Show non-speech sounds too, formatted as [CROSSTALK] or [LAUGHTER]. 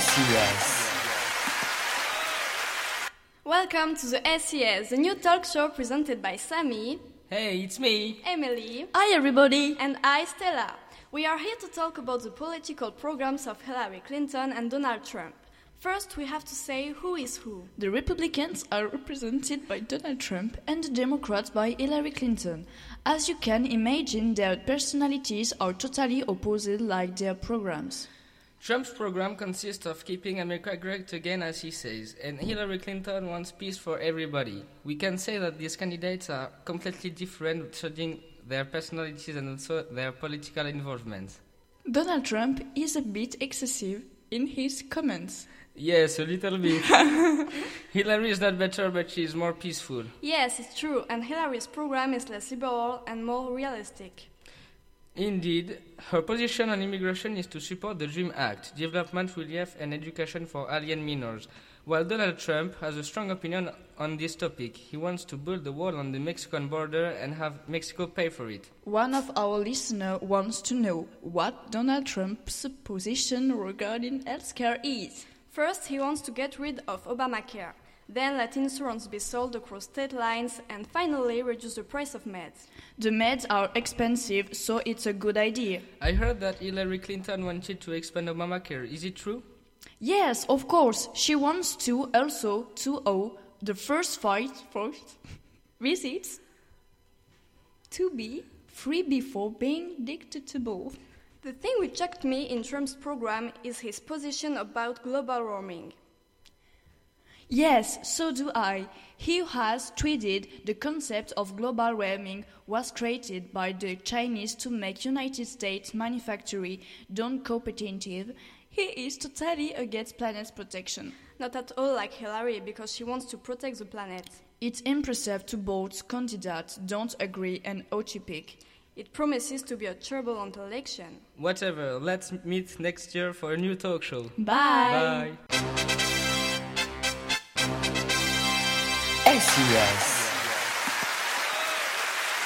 SES. Welcome to the SES, the new talk show presented by Samy, Hey, it's me. Emilie, Hi, everybody. and I, Stella. We are here to talk about the political programs of Hillary Clinton and Donald Trump. First, we have to say who is who. The Republicans are represented by Donald Trump and the Democrats by Hillary Clinton. As you can imagine, their personalities are totally opposite like their programs. Trump's program consists of keeping America great again, as he says, and Hillary Clinton wants peace for everybody. We can say that these candidates are completely different, judging their personalities and also their political involvement. Donald Trump is a bit excessive in his comments. Yes, a little bit. [LAUGHS] Hillary is not better, but she is more peaceful. Yes, it's true, and Hillary's program is less liberal and more realistic. Indeed, her position on immigration is to support the DREAM Act, development, relief, and education for alien minors. While Donald Trump has a strong opinion on this topic, he wants to build a wall on the Mexican border and have Mexico pay for it. One of our listeners wants to know what Donald Trump's position regarding healthcare is. First, he wants to get rid of Obamacare, then let insurance be sold across state lines, and finally reduce the price of meds. The meds are expensive, so it's a good idea. I heard that Hillary Clinton wanted to expand Obamacare. Is it true? Yes, of course. She wants to also to owe the first fight first [LAUGHS] visits to be free before being dictatable. The thing which shocked me in Trump's program is his position about global warming. Yes, so do I. He has tweeted the concept of global warming was created by the Chinese to make United States manufacturing non-competitive. He is totally against planet protection. Not at all like Hillary, because she wants to protect the planet. It's impressive to both candidates don't agree and atypic. It promises to be a turbulent election. Whatever, let's meet next year for a new talk show. Bye. Bye. SES.